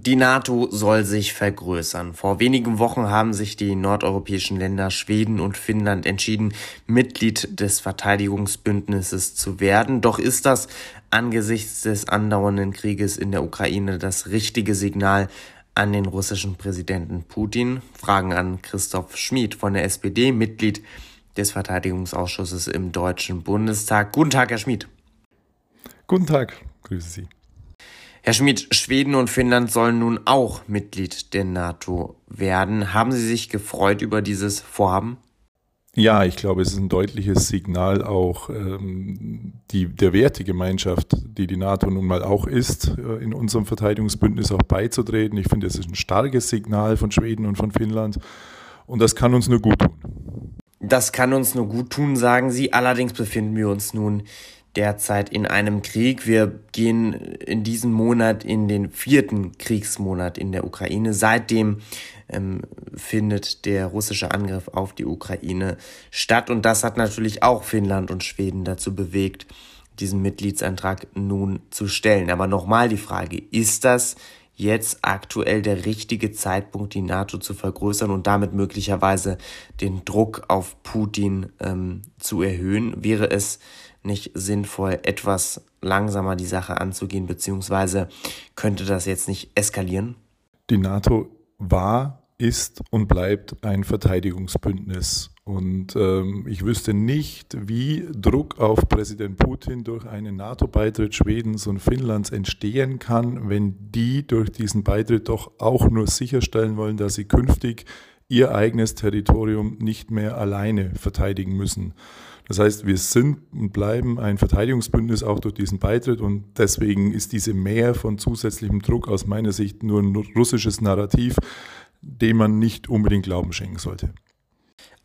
Die NATO soll sich vergrößern. Vor wenigen Wochen haben sich die nordeuropäischen Länder Schweden und Finnland entschieden, Mitglied des Verteidigungsbündnisses zu werden. Doch ist das angesichts des andauernden Krieges in der Ukraine das richtige Signal an den russischen Präsidenten Putin? Fragen an Christoph Schmid von der SPD, Mitglied des Verteidigungsausschusses im Deutschen Bundestag. Guten Tag, Herr Schmid. Guten Tag, grüße Sie. Herr Schmidt, Schweden und Finnland sollen nun auch Mitglied der NATO werden. Haben Sie sich gefreut über dieses Vorhaben? Ja, ich glaube, es ist ein deutliches Signal auch ähm, die, der Wertegemeinschaft, die die NATO nun mal auch ist, äh, in unserem Verteidigungsbündnis auch beizutreten. Ich finde, es ist ein starkes Signal von Schweden und von Finnland und das kann uns nur gut tun. Das kann uns nur gut tun, sagen Sie. Allerdings befinden wir uns nun derzeit in einem Krieg. Wir gehen in diesem Monat in den vierten Kriegsmonat in der Ukraine. Seitdem ähm, findet der russische Angriff auf die Ukraine statt. Und das hat natürlich auch Finnland und Schweden dazu bewegt, diesen Mitgliedsantrag nun zu stellen. Aber nochmal die Frage, ist das jetzt aktuell der richtige Zeitpunkt, die NATO zu vergrößern und damit möglicherweise den Druck auf Putin ähm, zu erhöhen? Wäre es nicht sinnvoll, etwas langsamer die Sache anzugehen, beziehungsweise könnte das jetzt nicht eskalieren? Die NATO war, ist und bleibt ein Verteidigungsbündnis. Und ähm, ich wüsste nicht, wie Druck auf Präsident Putin durch einen NATO-Beitritt Schwedens und Finnlands entstehen kann, wenn die durch diesen Beitritt doch auch nur sicherstellen wollen, dass sie künftig ihr eigenes Territorium nicht mehr alleine verteidigen müssen. Das heißt, wir sind und bleiben ein Verteidigungsbündnis auch durch diesen Beitritt und deswegen ist diese Mehr von zusätzlichem Druck aus meiner Sicht nur ein russisches Narrativ, dem man nicht unbedingt Glauben schenken sollte.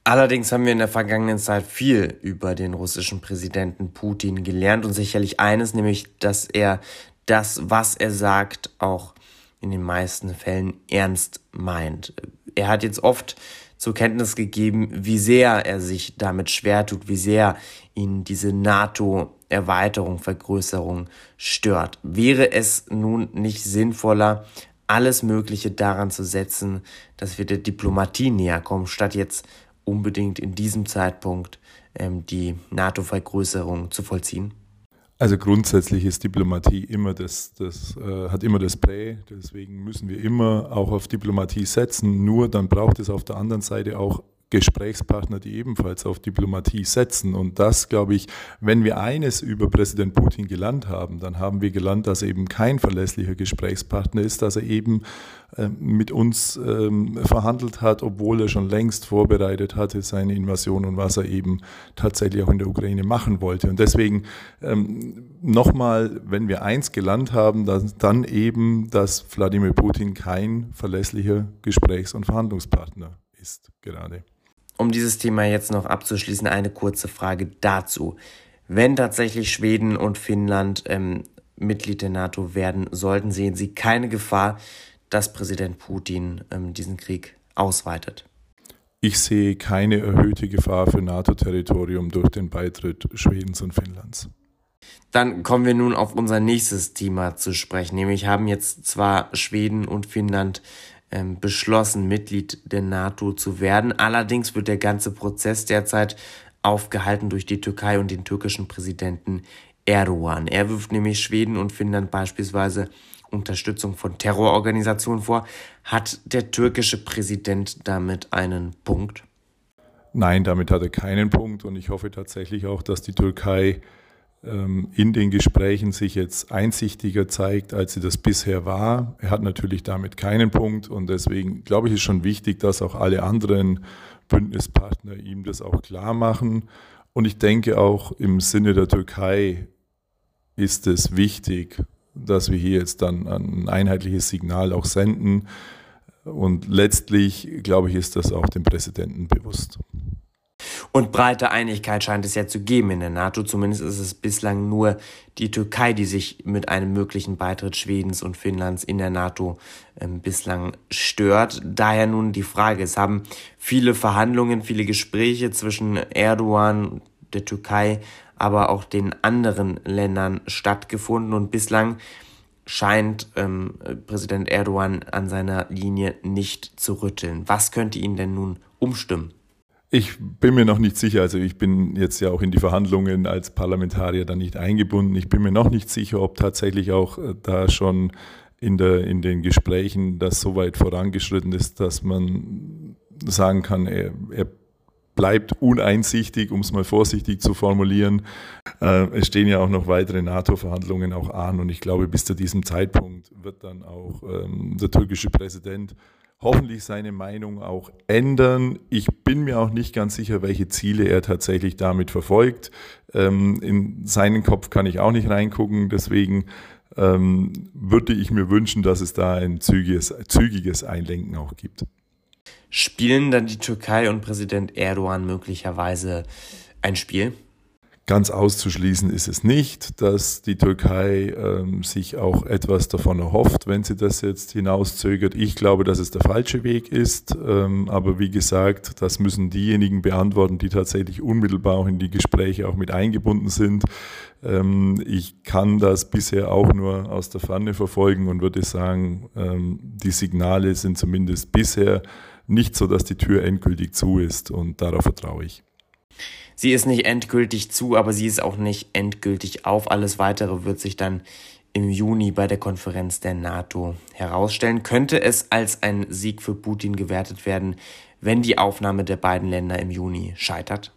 Allerdings haben wir in der vergangenen Zeit viel über den russischen Präsidenten Putin gelernt und sicherlich eines, nämlich, dass er das, was er sagt, auch in den meisten Fällen ernst meint. Er hat jetzt oft zur Kenntnis gegeben, wie sehr er sich damit schwer tut, wie sehr ihn diese NATO-Erweiterung, Vergrößerung stört. Wäre es nun nicht sinnvoller, alles Mögliche daran zu setzen, dass wir der Diplomatie näher kommen, statt jetzt unbedingt in diesem Zeitpunkt ähm, die NATO-Vergrößerung zu vollziehen? Also grundsätzlich ist Diplomatie immer das, das äh, hat immer das Prä, deswegen müssen wir immer auch auf Diplomatie setzen. Nur dann braucht es auf der anderen Seite auch Gesprächspartner, die ebenfalls auf Diplomatie setzen. Und das, glaube ich, wenn wir eines über Präsident Putin gelernt haben, dann haben wir gelernt, dass er eben kein verlässlicher Gesprächspartner ist, dass er eben äh, mit uns ähm, verhandelt hat, obwohl er schon längst vorbereitet hatte, seine Invasion und was er eben tatsächlich auch in der Ukraine machen wollte. Und deswegen ähm, nochmal, wenn wir eins gelernt haben, dass, dann eben, dass Wladimir Putin kein verlässlicher Gesprächs- und Verhandlungspartner ist gerade um dieses Thema jetzt noch abzuschließen, eine kurze Frage dazu. Wenn tatsächlich Schweden und Finnland ähm, Mitglied der NATO werden sollten, sehen Sie keine Gefahr, dass Präsident Putin ähm, diesen Krieg ausweitet? Ich sehe keine erhöhte Gefahr für NATO-Territorium durch den Beitritt Schwedens und Finnlands. Dann kommen wir nun auf unser nächstes Thema zu sprechen. Nämlich haben jetzt zwar Schweden und Finnland ähm, beschlossen, Mitglied der NATO zu werden. Allerdings wird der ganze Prozess derzeit aufgehalten durch die Türkei und den türkischen Präsidenten Erdogan. Er wirft nämlich Schweden und Finnland beispielsweise Unterstützung von Terrororganisationen vor. Hat der türkische Präsident damit einen Punkt? Nein, damit hat er keinen Punkt und ich hoffe tatsächlich auch, dass die Türkei in den Gesprächen sich jetzt einsichtiger zeigt, als sie das bisher war. Er hat natürlich damit keinen Punkt und deswegen glaube ich, ist schon wichtig, dass auch alle anderen Bündnispartner ihm das auch klar machen. Und ich denke auch im Sinne der Türkei ist es wichtig, dass wir hier jetzt dann ein einheitliches Signal auch senden. Und letztlich, glaube ich, ist das auch dem Präsidenten bewusst. Und breite Einigkeit scheint es ja zu geben in der NATO. Zumindest ist es bislang nur die Türkei, die sich mit einem möglichen Beitritt Schwedens und Finnlands in der NATO äh, bislang stört. Daher nun die Frage, es haben viele Verhandlungen, viele Gespräche zwischen Erdogan, der Türkei, aber auch den anderen Ländern stattgefunden und bislang scheint ähm, Präsident Erdogan an seiner Linie nicht zu rütteln. Was könnte ihn denn nun umstimmen? Ich bin mir noch nicht sicher, also ich bin jetzt ja auch in die Verhandlungen als Parlamentarier da nicht eingebunden. Ich bin mir noch nicht sicher, ob tatsächlich auch äh, da schon in, der, in den Gesprächen das so weit vorangeschritten ist, dass man sagen kann, er, er bleibt uneinsichtig, um es mal vorsichtig zu formulieren. Äh, es stehen ja auch noch weitere NATO-Verhandlungen auch an und ich glaube, bis zu diesem Zeitpunkt wird dann auch ähm, der türkische Präsident hoffentlich seine Meinung auch ändern. Ich bin mir auch nicht ganz sicher, welche Ziele er tatsächlich damit verfolgt. Ähm, in seinen Kopf kann ich auch nicht reingucken, deswegen ähm, würde ich mir wünschen, dass es da ein zügiges, zügiges Einlenken auch gibt. Spielen dann die Türkei und Präsident Erdogan möglicherweise ein Spiel? Ganz auszuschließen ist es nicht, dass die Türkei ähm, sich auch etwas davon erhofft, wenn sie das jetzt hinauszögert. Ich glaube, dass es der falsche Weg ist. Ähm, aber wie gesagt, das müssen diejenigen beantworten, die tatsächlich unmittelbar auch in die Gespräche auch mit eingebunden sind. Ähm, ich kann das bisher auch nur aus der Ferne verfolgen und würde sagen, ähm, die Signale sind zumindest bisher nicht so, dass die Tür endgültig zu ist und darauf vertraue ich. Sie ist nicht endgültig zu, aber sie ist auch nicht endgültig auf. Alles weitere wird sich dann im Juni bei der Konferenz der NATO herausstellen. Könnte es als ein Sieg für Putin gewertet werden, wenn die Aufnahme der beiden Länder im Juni scheitert?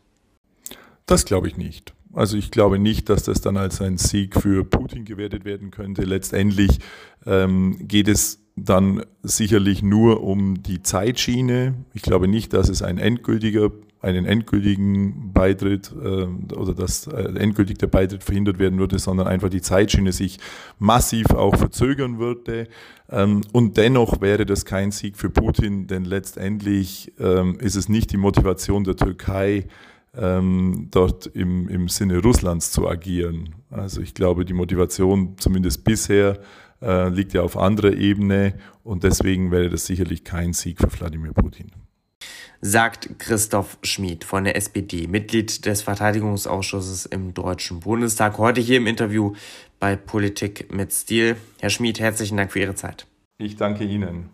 Das glaube ich nicht. Also ich glaube nicht, dass das dann als ein Sieg für Putin gewertet werden könnte. Letztendlich ähm, geht es dann sicherlich nur um die Zeitschiene. Ich glaube nicht, dass es ein endgültiger einen endgültigen Beitritt äh, oder dass äh, endgültig der Beitritt verhindert werden würde, sondern einfach die Zeitschiene sich massiv auch verzögern würde. Ähm, und dennoch wäre das kein Sieg für Putin, denn letztendlich ähm, ist es nicht die Motivation der Türkei, ähm, dort im, im Sinne Russlands zu agieren. Also ich glaube, die Motivation zumindest bisher äh, liegt ja auf anderer Ebene und deswegen wäre das sicherlich kein Sieg für Wladimir Putin sagt Christoph Schmid von der SPD, Mitglied des Verteidigungsausschusses im Deutschen Bundestag, heute hier im Interview bei Politik mit Stil. Herr Schmid, herzlichen Dank für Ihre Zeit. Ich danke Ihnen.